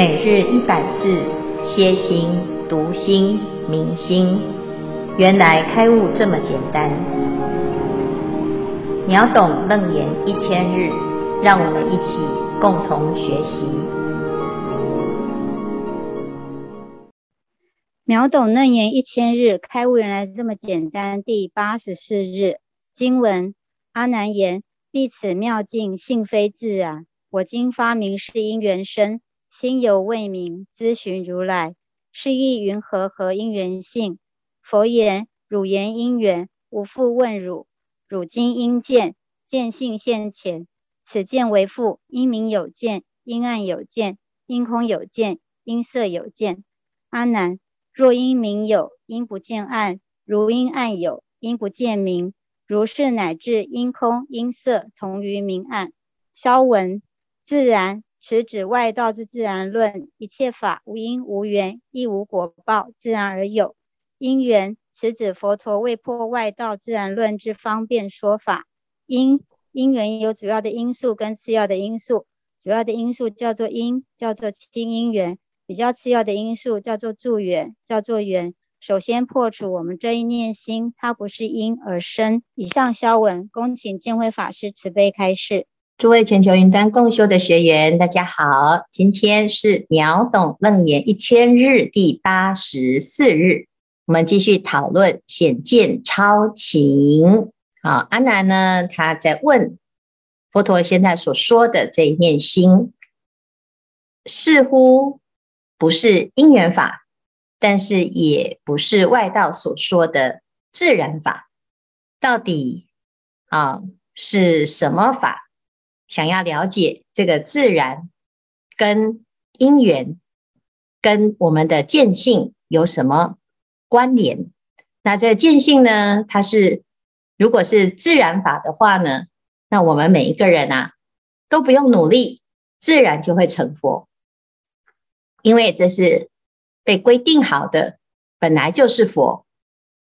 每日一百字，歇心、读心、明心，原来开悟这么简单。秒懂楞严一千日，让我们一起共同学习。秒懂楞严一千日，开悟原来这么简单。第八十四日经文：阿难言，必此妙境，性非自然。我今发明是因缘生。心犹未明，咨询如来，是意云何？何因缘性？佛言：汝言因缘，吾复问汝。汝今应见，见性现前。此见为复：因明有见，因暗有见，因空有见，因色有见。阿难，若因明有，因不见暗；如因暗有，因不见明。如是乃至因空因色同于明暗。萧文自然。此指外道之自然论，一切法无因无缘，亦无果报，自然而有。因缘，此指佛陀为破外道自然论之方便说法。因因缘有主要的因素跟次要的因素，主要的因素叫做因，叫做亲因缘；比较次要的因素叫做助缘，叫做缘。首先破除我们这一念心，它不是因而生。以上消文，恭请见辉法师慈悲开示。诸位全球云端共修的学员，大家好，今天是秒懂楞严一千日第八十四日，我们继续讨论显见超情。好，阿难呢，他在问佛陀现在所说的这一念心，似乎不是因缘法，但是也不是外道所说的自然法，到底啊是什么法？想要了解这个自然跟因缘跟我们的见性有什么关联？那这见性呢？它是如果是自然法的话呢？那我们每一个人啊都不用努力，自然就会成佛，因为这是被规定好的，本来就是佛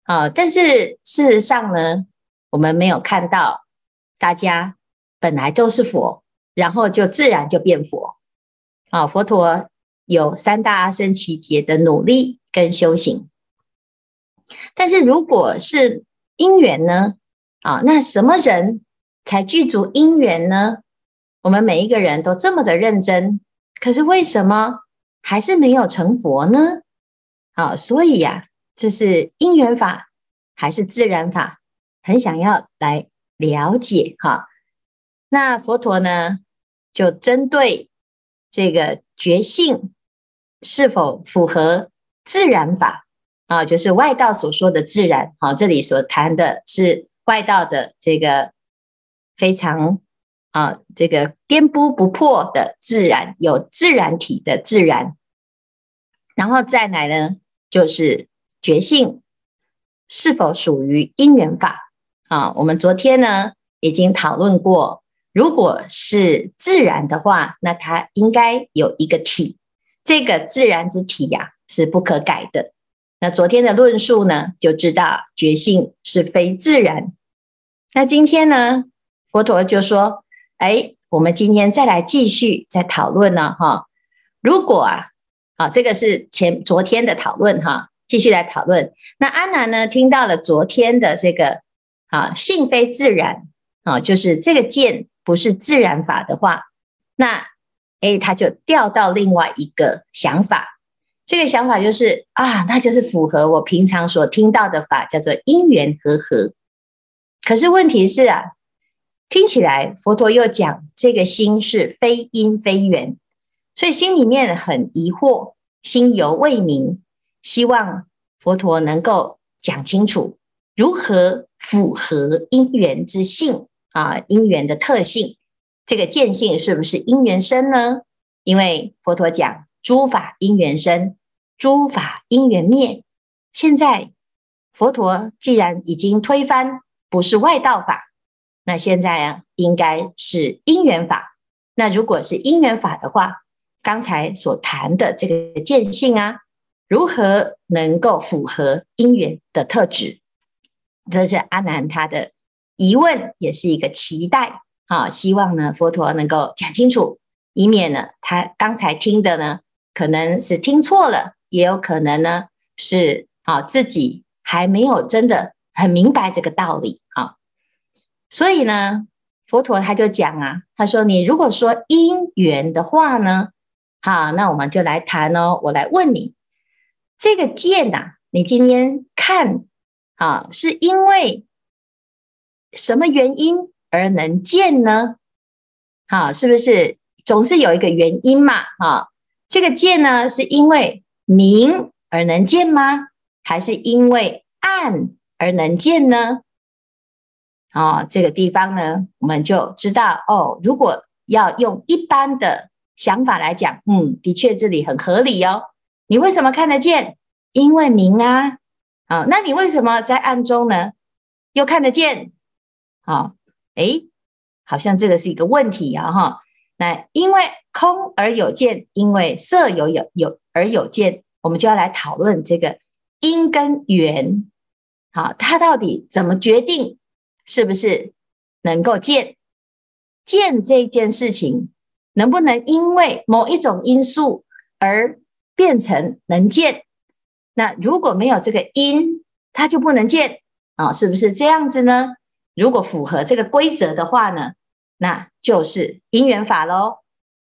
啊。但是事实上呢，我们没有看到大家。本来都是佛，然后就自然就变佛。啊，佛陀有三大阿僧只劫的努力跟修行。但是如果是因缘呢？啊，那什么人才具足因缘呢？我们每一个人都这么的认真，可是为什么还是没有成佛呢？啊，所以呀，这是因缘法还是自然法？很想要来了解哈。那佛陀呢，就针对这个觉性是否符合自然法啊，就是外道所说的自然。好，这里所谈的是外道的这个非常啊，这个颠扑不破的自然，有自然体的自然。然后再来呢，就是觉性是否属于因缘法啊？我们昨天呢已经讨论过。如果是自然的话，那它应该有一个体，这个自然之体呀、啊、是不可改的。那昨天的论述呢，就知道觉性是非自然。那今天呢，佛陀就说：“哎，我们今天再来继续再讨论呢，哈。如果啊，啊，这个是前昨天的讨论哈，继续来讨论。那阿难呢，听到了昨天的这个啊，性非自然啊，就是这个见。”不是自然法的话，那诶，他就掉到另外一个想法。这个想法就是啊，那就是符合我平常所听到的法，叫做因缘和合。可是问题是啊，听起来佛陀又讲这个心是非因非缘，所以心里面很疑惑，心犹未明，希望佛陀能够讲清楚如何符合因缘之性。啊，因缘的特性，这个见性是不是因缘生呢？因为佛陀讲诸法因缘生，诸法因缘灭。现在佛陀既然已经推翻不是外道法，那现在啊，应该是因缘法。那如果是因缘法的话，刚才所谈的这个见性啊，如何能够符合因缘的特质？这是阿难他的。疑问也是一个期待啊，希望呢佛陀能够讲清楚，以免呢他刚才听的呢可能是听错了，也有可能呢是啊自己还没有真的很明白这个道理啊。所以呢，佛陀他就讲啊，他说你如果说因缘的话呢，好，那我们就来谈哦。我来问你，这个剑呐，你今天看啊，是因为什么原因而能见呢？好，是不是总是有一个原因嘛？哈，这个见呢，是因为明而能见吗？还是因为暗而能见呢？啊，这个地方呢，我们就知道哦。如果要用一般的想法来讲，嗯，的确这里很合理哦。你为什么看得见？因为明啊。啊，那你为什么在暗中呢？又看得见？好，诶。好像这个是一个问题啊，哈。那因为空而有见，因为色有有有而有见，我们就要来讨论这个因跟缘。好，它到底怎么决定是不是能够见？见这件事情能不能因为某一种因素而变成能见？那如果没有这个因，它就不能见啊？是不是这样子呢？如果符合这个规则的话呢，那就是因缘法喽。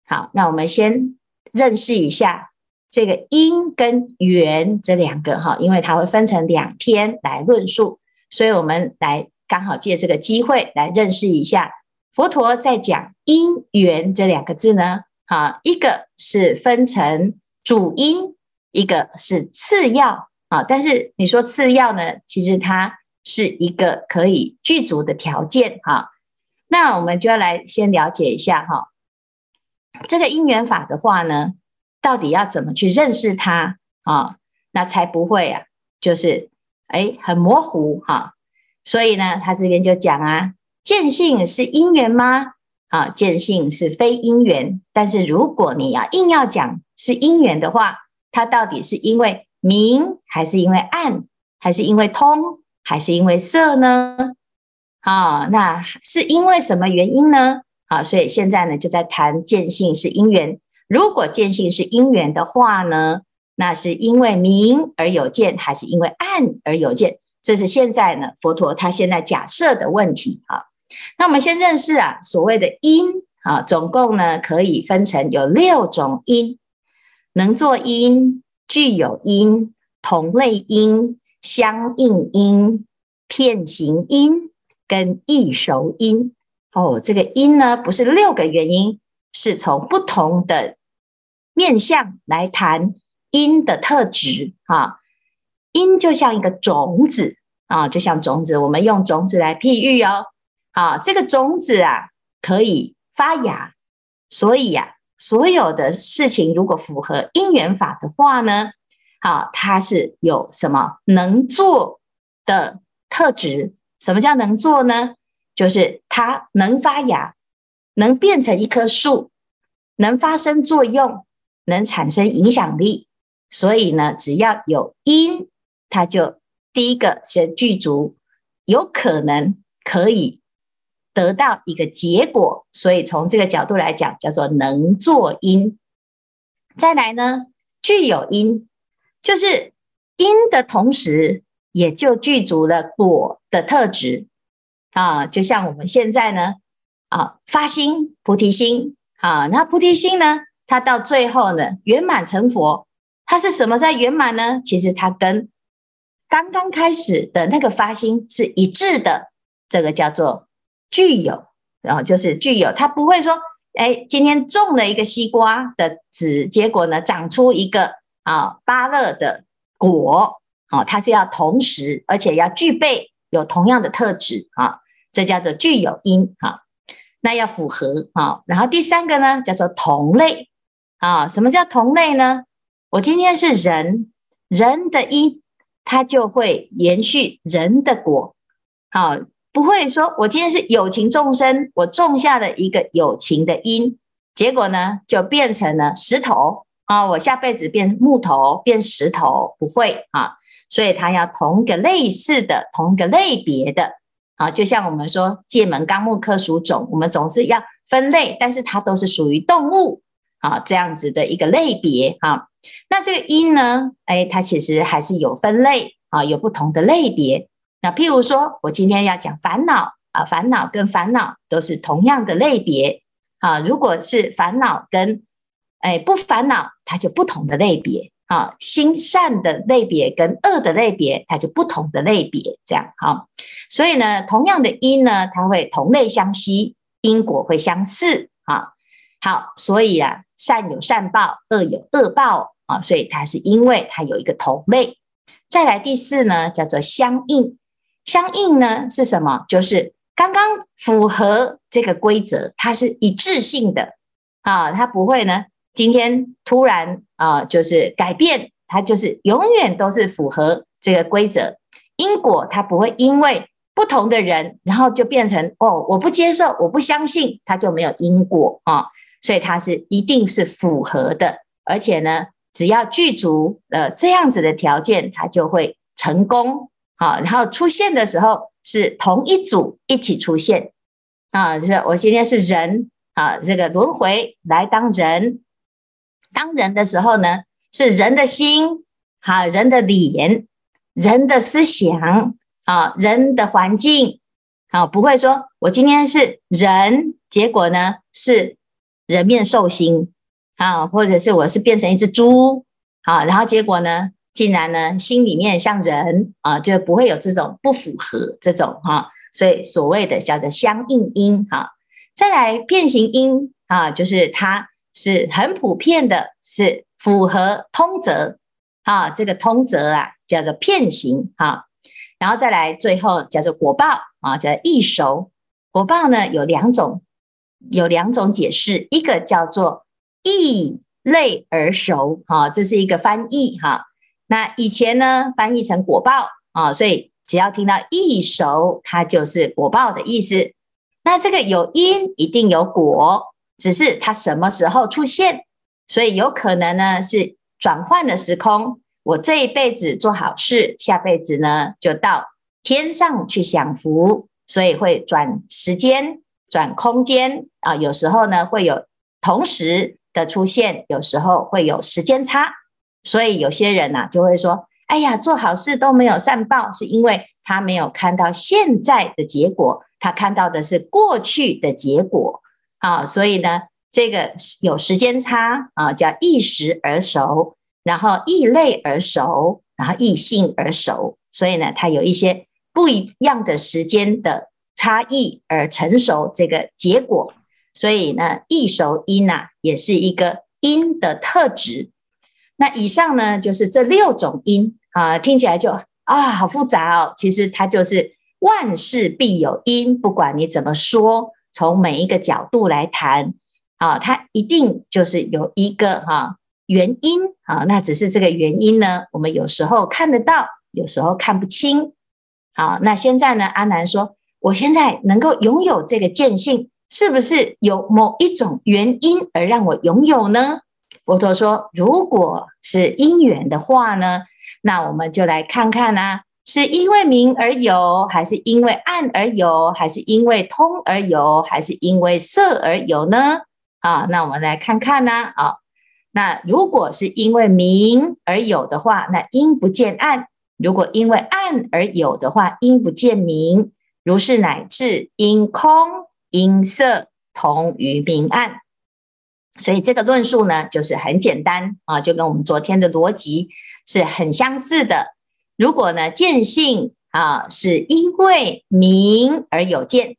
好，那我们先认识一下这个因跟缘这两个哈，因为它会分成两天来论述，所以我们来刚好借这个机会来认识一下佛陀在讲因缘这两个字呢。好，一个是分成主因，一个是次要啊。但是你说次要呢，其实它。是一个可以具足的条件哈，那我们就要来先了解一下哈，这个因缘法的话呢，到底要怎么去认识它啊？那才不会啊，就是哎很模糊哈。所以呢，他这边就讲啊，见性是因缘吗？啊，见性是非因缘。但是如果你要硬要讲是因缘的话，它到底是因为明，还是因为暗，还是因为通？还是因为色呢？啊，那是因为什么原因呢？啊，所以现在呢就在谈见性是因缘。如果见性是因缘的话呢，那是因为明而有见，还是因为暗而有见？这是现在呢佛陀他现在假设的问题啊。那我们先认识啊，所谓的因啊，总共呢可以分成有六种因：能作因、具有因、同类因。相应音、片形音跟易熟音哦，这个音呢不是六个原因，是从不同的面向来谈音的特质啊。音就像一个种子啊，就像种子，我们用种子来譬喻哦。啊，这个种子啊可以发芽，所以呀、所有的事情如果符合因缘法的话呢，好，它是有什么能做的特质？什么叫能做呢？就是它能发芽，能变成一棵树，能发生作用，能产生影响力。所以呢，只要有因，它就第一个先具足，有可能可以得到一个结果。所以从这个角度来讲，叫做能做因。再来呢，具有因。就是因的同时，也就具足了果的特质啊。就像我们现在呢，啊发心菩提心啊，那菩提心呢，它到最后呢圆满成佛，它是什么在圆满呢？其实它跟刚刚开始的那个发心是一致的，这个叫做具有，然后就是具有，它不会说，哎，今天种了一个西瓜的籽，结果呢长出一个。啊，芭乐的果，啊，它是要同时，而且要具备有同样的特质啊，这叫做具有因啊，那要符合啊。然后第三个呢，叫做同类啊。什么叫同类呢？我今天是人，人的因，它就会延续人的果，好，不会说我今天是有情众生，我种下了一个有情的因，结果呢，就变成了石头。啊，我下辈子变木头，变石头不会啊，所以它要同个类似的，同个类别的啊，就像我们说界门纲目科属种，我们总是要分类，但是它都是属于动物啊，这样子的一个类别哈。那这个因呢，哎，它其实还是有分类啊，有不同的类别。那譬如说，我今天要讲烦恼啊，烦恼跟烦恼都是同样的类别啊。如果是烦恼跟哎不烦恼，它就不同的类别啊。心善的类别跟恶的类别，它就不同的类别，这样哈。所以呢，同样的因呢，它会同类相吸，因果会相似啊。好，所以啊，善有善报，恶有恶报啊，所以它是因为它有一个同类。再来第四呢，叫做相应。相应呢是什么？就是刚刚符合这个规则，它是一致性的啊，它不会呢今天突然啊就是改变，它就是永远都是符合这个规则。因果它不会因为不同的人，然后就变成哦，我不接受，我不相信，它就没有因果啊。所以它是一定是符合的，而且呢，只要具足呃这样子的条件，它就会成功。好，然后出现的时候是同一组一起出现啊，就是我今天是人啊，这个轮回来当人，当人的时候呢，是人的心，好，人的脸，人的思想啊，人的环境，好，不会说我今天是人，结果呢是。人面兽心啊，或者是我是变成一只猪啊，然后结果呢，竟然呢心里面像人啊，就不会有这种不符合这种哈、所以所谓的叫做相应因哈、再来变形因啊，就是它是很普遍的，是符合通则啊，这个通则啊叫做片行啊，然后再来最后叫做果报啊，叫易熟，果报呢有两种。有两种解释，一个叫做易类而熟，哈，这是一个翻译哈。那以前呢，翻译成果报啊，所以只要听到易熟，它就是果报的意思。那这个有因一定有果，只是它什么时候出现，所以有可能呢是转换的时空。我这一辈子做好事，下辈子呢就到天上去享福，所以会转时间。转空间啊，有时候呢会有同时的出现，有时候会有时间差，所以有些人呢就会说：“哎呀，做好事都没有善报，是因为他没有看到现在的结果，他看到的是过去的结果啊。”所以呢，这个有时间差啊，叫异时而熟，然后异类而熟，然后异性而熟，所以呢，它有一些不一样的时间的。差异而成熟这个结果，所以呢，易熟因呐，也是一个因的特质。那以上呢，就是这六种因啊，听起来就啊好复杂哦。其实它就是万事必有因，不管你怎么说，从每一个角度来谈啊，它一定就是有一个哈原因啊。那只是这个原因呢，我们有时候看得到，有时候看不清。好，那现在呢，阿南说。我现在能够拥有这个见性，是不是有某一种原因而让我拥有呢？佛陀说，如果是因缘的话呢，那我们就来看看啊，是因为明而有，还是因为暗而有，还是因为通而有，还是因为色而有呢？啊，那我们来看看呢，啊，那如果是因为明而有的话，那因不见暗；如果因为暗而有的话，因不见明。如是乃至因空因色同于明暗，所以这个论述呢，就是很简单啊，就跟我们昨天的逻辑是很相似的。如果呢见性啊，是因为明而有见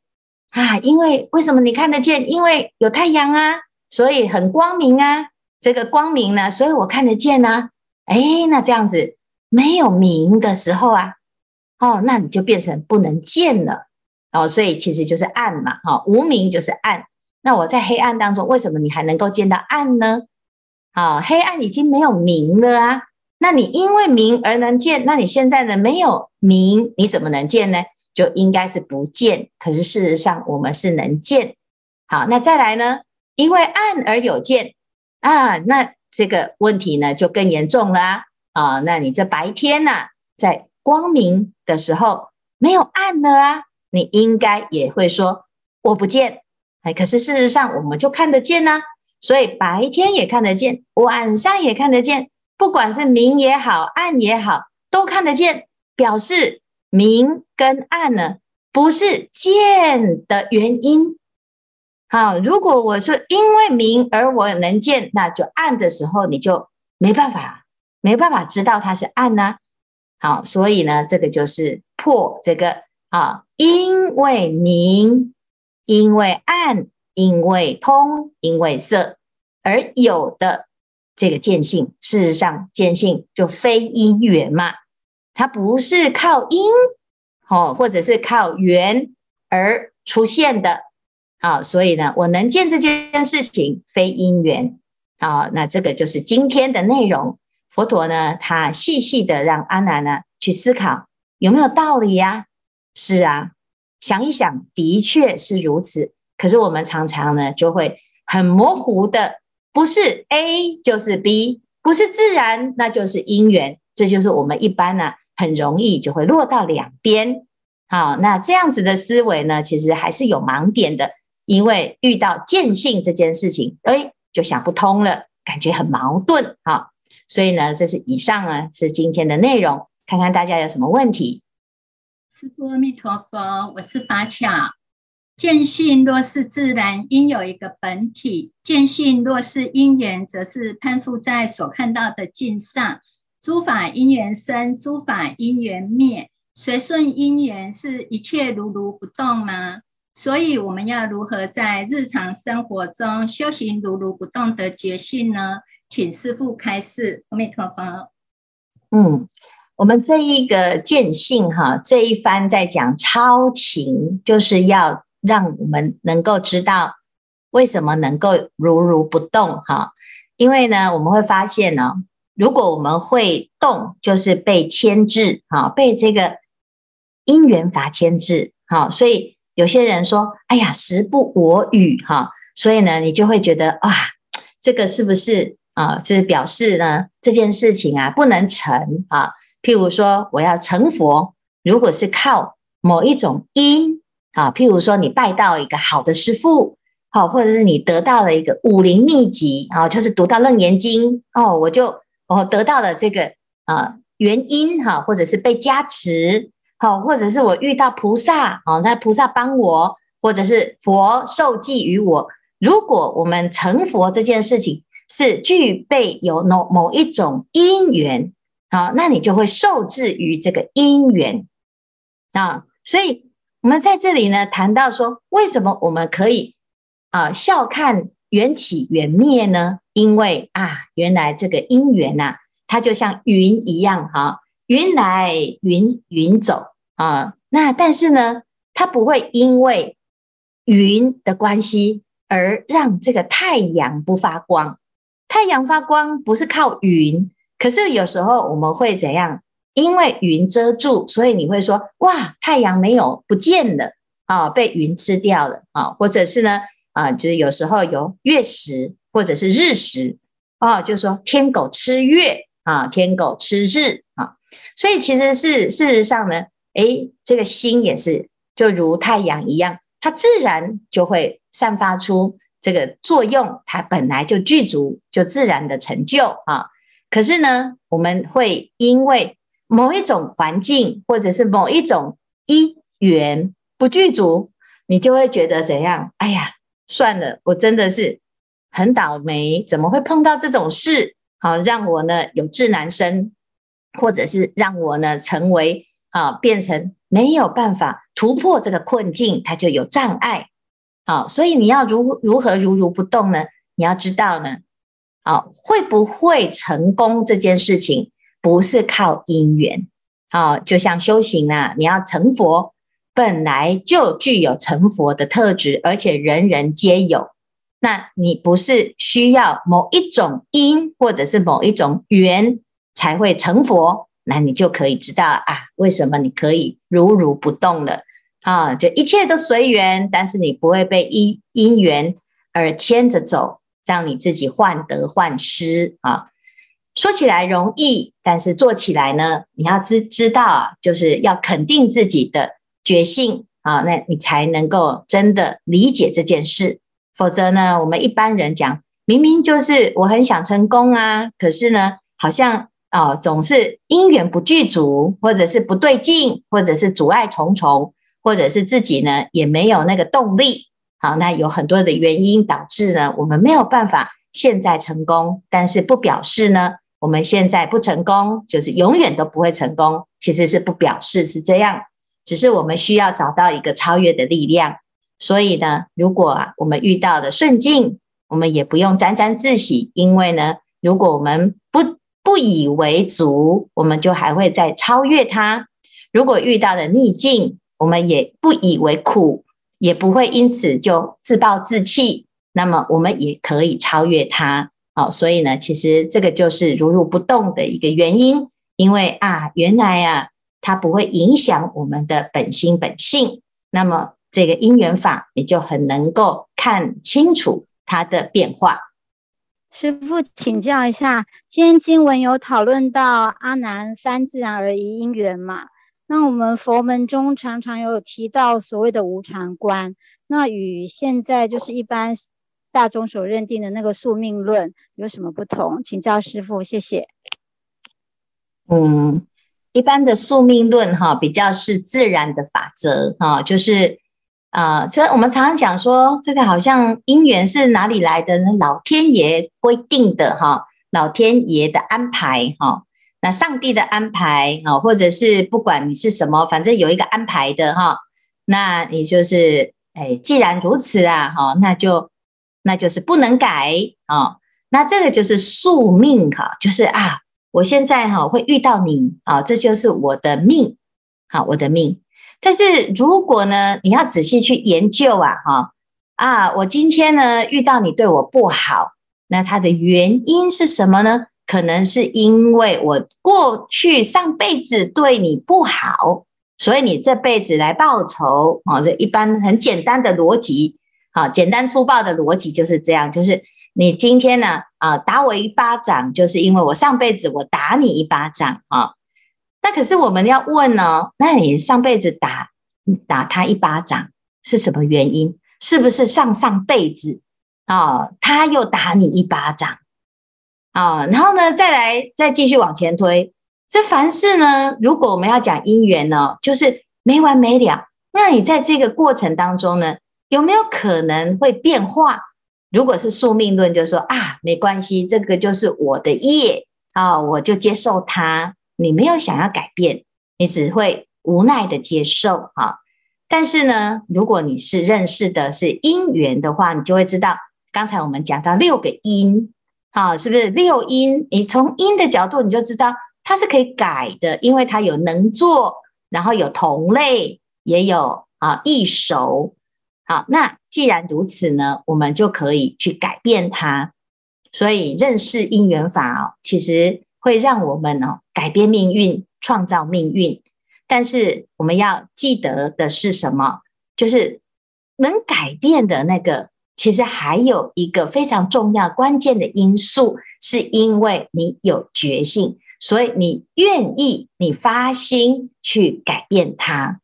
啊，因为为什么你看得见？因为有太阳啊，所以很光明啊。这个光明呢，所以我看得见啊。哎，那这样子没有明的时候啊。哦，那你就变成不能见了哦，所以其实就是暗嘛，哈、哦，无明就是暗。那我在黑暗当中，为什么你还能够见到暗呢？啊、哦，黑暗已经没有明了啊，那你因为明而能见，那你现在呢没有明，你怎么能见呢？就应该是不见。可是事实上我们是能见。好，那再来呢？因为暗而有见啊，那这个问题呢就更严重了啊。那你这白天呐、啊，在光明的时候没有暗了啊，你应该也会说我不见，哎，可是事实上我们就看得见呐、啊，所以白天也看得见，晚上也看得见，不管是明也好，暗也好，都看得见，表示明跟暗呢，不是见的原因。好，如果我说因为明而我能见，那就暗的时候你就没办法，没办法知道它是暗呢、好，所以呢，这个就是破这个啊，因为明，因为暗，因为通，因为色而有的这个见性，事实上见性就非因缘嘛，它不是靠因哦，或者是靠缘而出现的。好，所以呢，我能见这件事情非因缘。好，那这个就是今天的内容。佛陀呢，他细细的让阿难呢去思考有没有道理呀？是啊，想一想，的确是如此。可是我们常常呢就会很模糊的，不是 A 就是 B，不是自然，那就是因缘。这就是我们一般呢很容易就会落到两边。好，那这样子的思维呢，其实还是有盲点的。因为遇到见性这件事情，哎，就想不通了，感觉很矛盾好。所以呢，这是以上呢是今天的内容，看看大家有什么问题。师父阿弥陀佛，我是法巧。见性若是自然，应有一个本体；见性若是因缘，则是攀附在所看到的境上。诸法因缘生，诸法因缘灭，随顺因缘，是一切如如不动吗？所以我们要如何在日常生活中修行如如不动的觉性呢？请师父开示。阿弥陀佛。嗯，我们这一个见性哈，这一番在讲超情，就是要让我们能够知道为什么能够如如不动哈。因为呢，我们会发现呢，如果我们会动，就是被牵制哈，被这个因缘法牵制哈，所以。有些人说：“哎呀，时不我与哈，所以呢，你就会觉得啊，这个是不是啊？这是表示呢，这件事情啊不能成啊。譬如说，我要成佛，如果是靠某一种因啊，譬如说你拜到一个好的师父，好，或者是你得到了一个武林秘籍啊，就是读到《楞严经》哦，我就我得到了这个啊原因哈，或者是被加持。”好，或者是我遇到菩萨，哦，那菩萨帮我，或者是佛受记于我。如果我们成佛这件事情是具备有某某一种因缘，好，那你就会受制于这个因缘啊。所以，我们在这里呢谈到说，为什么我们可以啊笑看缘起缘灭呢？因为啊，原来这个因缘呐，它就像云一样，哈。云来云云走啊，那但是呢，它不会因为云的关系而让这个太阳不发光。太阳发光不是靠云，可是有时候我们会怎样？因为云遮住，所以你会说哇，太阳没有不见了啊，被云吃掉了啊，或者是呢啊，就是有时候有月食或者是日食啊，就是说天狗吃月啊，天狗吃日啊。所以其实是事实上呢，诶，这个心也是就如太阳一样，它自然就会散发出这个作用，它本来就具足，就自然的成就啊。可是呢，我们会因为某一种环境或者是某一种因缘不具足，你就会觉得怎样？哎呀，算了，我真的是很倒霉，怎么会碰到这种事？好，让我呢有志难伸。或者是让我呢成为啊，变成没有办法突破这个困境，它就有障碍。好，所以你要如如何如如不动呢？你要知道呢，好，会不会成功这件事情不是靠因缘。好，就像修行啊，你要成佛，本来就具有成佛的特质，而且人人皆有。那你不是需要某一种因，或者是某一种缘。才会成佛，那你就可以知道啊，为什么你可以如如不动了啊？就一切都随缘，但是你不会被因因缘而牵着走，让你自己患得患失啊。说起来容易，但是做起来呢，你要知知道，就是要肯定自己的决心啊，那你才能够真的理解这件事。否则呢，我们一般人讲明明就是我很想成功啊，可是呢，好像啊、总是因缘不具足，或者是不对劲，或者是阻碍重重，或者是自己呢也没有那个动力。好，那有很多的原因导致呢，我们没有办法现在成功，但是不表示呢，我们现在不成功，就是永远都不会成功。其实是不表示是这样，只是我们需要找到一个超越的力量。所以呢，如果我们遇到的顺境，我们也不用沾沾自喜，因为呢，如果我们不不以为足，我们就还会再超越它。如果遇到的逆境，我们也不以为苦。也不会因此就自暴自弃，那么我们也可以超越它。好，所以呢，其实这个就是如如不动的一个原因，因为啊，原来啊，它不会影响我们的本心本性，那么这个因缘法你就很能够看清楚它的变化。师父请教一下，今天经文有讨论到阿难翻自然而已因缘嘛？那我们佛门中常常有提到所谓的无常观，那与现在就是一般大众所认定的那个宿命论有什么不同？请教师傅，谢谢。嗯，一般的宿命论哈，比较是自然的法则哈，就是啊，这我们常常讲说，这个好像因缘是哪里来的呢？老天爷规定的哈，老天爷的安排哈。那上帝的安排啊，或者是不管你是什么，反正有一个安排的哈，那你就是哎，既然如此啊，哈，那就那就是不能改啊，那这个就是宿命哈，就是啊，我现在哈会遇到你啊，这就是我的命，好，我的命。但是如果呢，你要仔细去研究啊，哈啊，我今天呢遇到你对我不好，那它的原因是什么呢？可能是因为我过去上辈子对你不好，所以你这辈子来报仇啊！这一般很简单的逻辑，啊，简单粗暴的逻辑就是这样，就是你今天呢，啊，打我一巴掌，就是因为我上辈子我打你一巴掌啊。那可是我们要问呢，那你上辈子打打他一巴掌是什么原因？是不是上上辈子啊，他又打你一巴掌？啊，然后呢，再来再继续往前推，这凡事呢，如果我们要讲因缘呢，就是没完没了。那你在这个过程当中呢，有没有可能会变化？如果是宿命论，就说啊，没关系，这个就是我的业啊，我就接受它。你没有想要改变，你只会无奈的接受啊。但是呢，如果你是认识的是因缘的话，你就会知道，刚才我们讲到六个因。啊，是不是六因？你从因的角度，你就知道它是可以改的，因为它有能做，然后有同类，也有啊易熟。好，那既然如此呢，我们就可以去改变它。所以认识因缘法哦，其实会让我们哦改变命运，创造命运。但是我们要记得的是什么？就是能改变的那个。其实还有一个非常重要、关键的因素，是因为你有觉性，所以你愿意、你发心去改变它，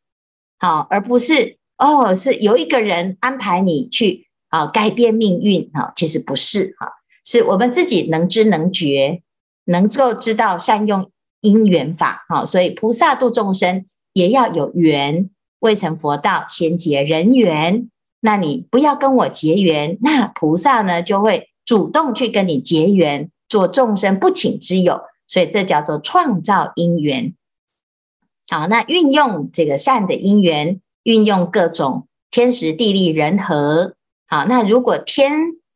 好，而不是哦，是有一个人安排你去啊改变命运啊，其实不是哈，是我们自己能知能觉，能够知道善用因缘法，好，所以菩萨度众生也要有缘，未成佛道先结人缘。那你不要跟我结缘，那菩萨呢就会主动去跟你结缘，做众生不请之友，所以这叫做创造因缘。好，那运用这个善的因缘，运用各种天时地利人和。好，那如果天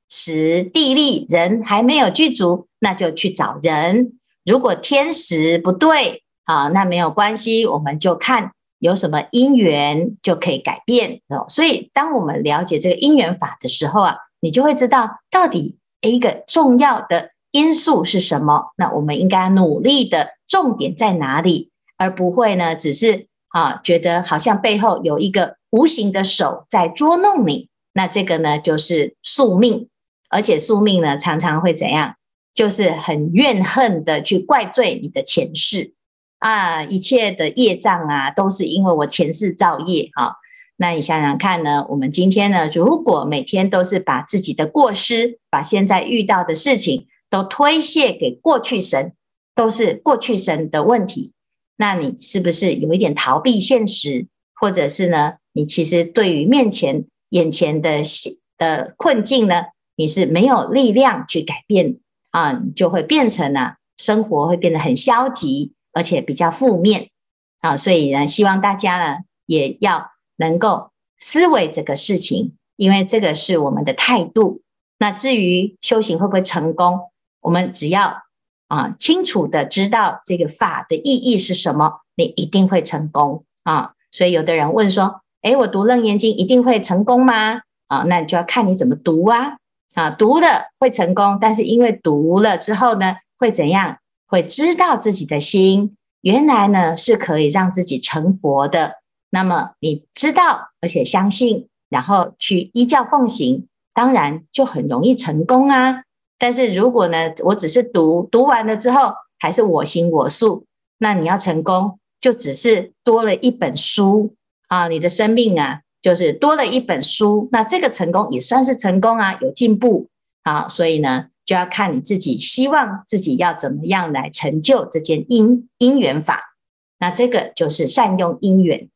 时地利人还没有具足，那就去找人。如果天时不对，好，那没有关系，我们就看。有什么因缘就可以改变哦，所以当我们了解这个因缘法的时候啊，你就会知道到底一个重要的因素是什么。那我们应该努力的重点在哪里，而不会呢，只是啊觉得好像背后有一个无形的手在捉弄你。那这个呢，就是宿命，而且宿命呢，常常会怎样？就是很怨恨的去怪罪你的前世。啊，一切的业障啊，都是因为我前世造业啊。那你想想看呢？我们今天呢，如果每天都是把自己的过失，把现在遇到的事情都推卸给过去神，都是过去神的问题，那你是不是有一点逃避现实？或者是呢，你其实对于面前眼前的的困境呢，你是没有力量去改变啊，就会变成呢，生活会变得很消极，而且比较负面啊。所以呢，希望大家呢也要能够思维这个事情，因为这个是我们的态度。那至于修行会不会成功，我们只要啊清楚的知道这个法的意义是什么，你一定会成功啊。所以有的人问说：“诶，我读楞严经一定会成功吗？”啊，那你就要看你怎么读啊。啊，读了会成功，但是因为读了之后呢，会怎样？会知道自己的心原来呢是可以让自己成佛的。那么你知道而且相信，然后去依教奉行，当然就很容易成功啊。但是如果呢，我只是读，读完了之后还是我行我素，那你要成功。就只是多了一本书啊，你的生命啊，就是多了一本书，那这个成功也算是成功啊，有进步啊，所以呢，就要看你自己希望自己要怎么样来成就这件因因缘法，那这个就是善用因缘。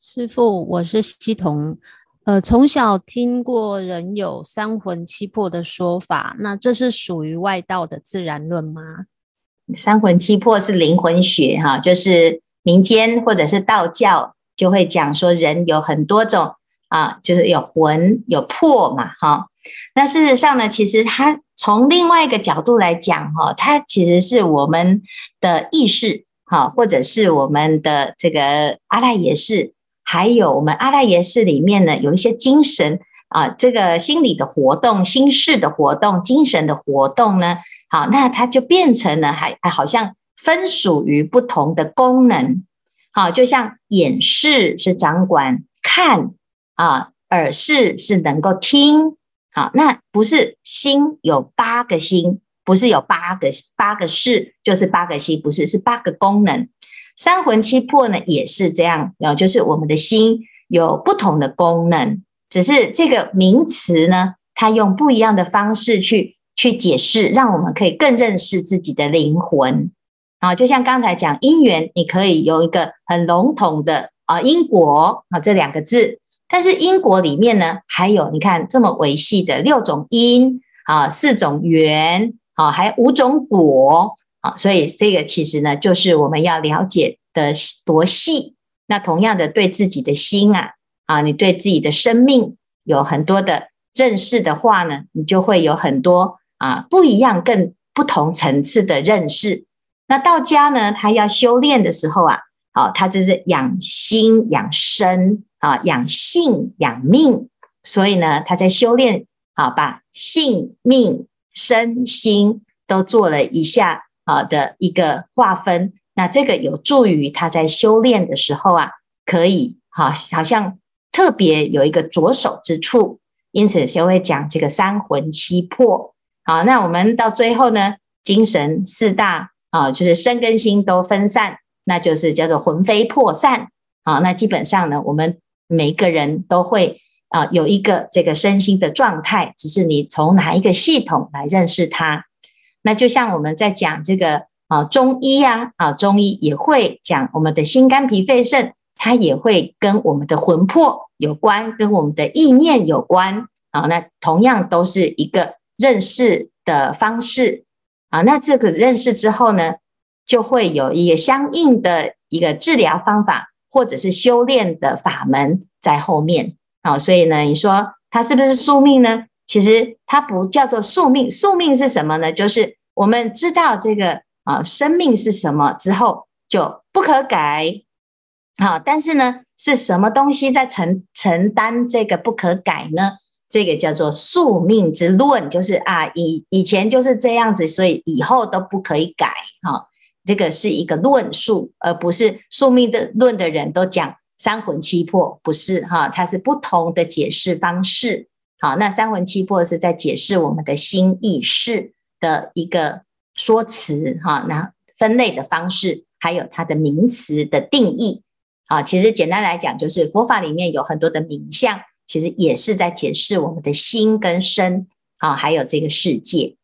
师父，我是希彤，呃，从小听过人有三魂七魄的说法，那这是属于外道的自然论吗？三魂七魄是灵魂学哈，就是民间或者是道教就会讲说人有很多种啊，就是有魂有魄嘛哈。那事实上呢，其实它从另外一个角度来讲哈，它其实是我们的意识哈，或者是我们的这个阿赖耶识，还有我们阿赖耶识里面呢有一些精神啊，这个心理的活动、心识的活动、精神的活动呢。好，那它就变成了还还好像分属于不同的功能。好，就像眼视是掌管看啊，耳视是能够听。好，那不是心有八个心，不是有八个八个识，就是八个心，不是是八个功能。三魂七魄呢也是这样，然就是我们的心有不同的功能，只是这个名词呢，它用不一样的方式去。去解释，让我们可以更认识自己的灵魂啊！就像刚才讲因缘，你可以有一个很笼统的啊因果啊这两个字，但是因果里面呢，还有你看这么维系的六种因啊，四种缘啊，还有五种果所以这个其实呢，就是我们要了解的多细。那同样的，对自己的心啊啊，你对自己的生命有很多的认识的话呢，你就会有很多。啊，不一样，更不同层次的认识。那道家呢，他要修炼的时候啊，好，他就是养心、养身啊，养性、养命。所以呢，他在修炼，啊，把性命、身心都做了一下啊的一个划分。那这个有助于他在修炼的时候啊，可以好，好像特别有一个着手之处。因此，就会讲这个三魂七魄。好，那我们到最后呢，精神四大啊，就是身跟心都分散，那就是叫做魂飞魄散。好，那基本上呢，我们每个人都会啊有一个这个身心的状态，只是你从哪一个系统来认识它。那就像我们在讲这个啊中医呀啊，中医也会讲我们的心肝脾肺肾，它也会跟我们的魂魄有关，跟我们的意念有关。啊，那同样都是一个。认识的方式啊，那这个认识之后呢，就会有一个相应的一个治疗方法，或者是修炼的法门在后面啊。所以呢，你说它是不是宿命呢？其实它不叫做宿命，宿命是什么呢？就是我们知道这个啊，生命是什么之后就不可改。好，但是呢，是什么东西在承承担这个不可改呢？这个叫做宿命之论，就是啊，以以前就是这样子，所以以后都不可以改哈。这个是一个论述，而不是宿命的论的人都讲三魂七魄，不是哈，它是不同的解释方式。好，那三魂七魄是在解释我们的心意识的一个说辞哈，那分类的方式，还有它的名词的定义。啊，其实简单来讲，就是佛法里面有很多的名相，其实也是在解释我们的心跟身啊，还有这个世界。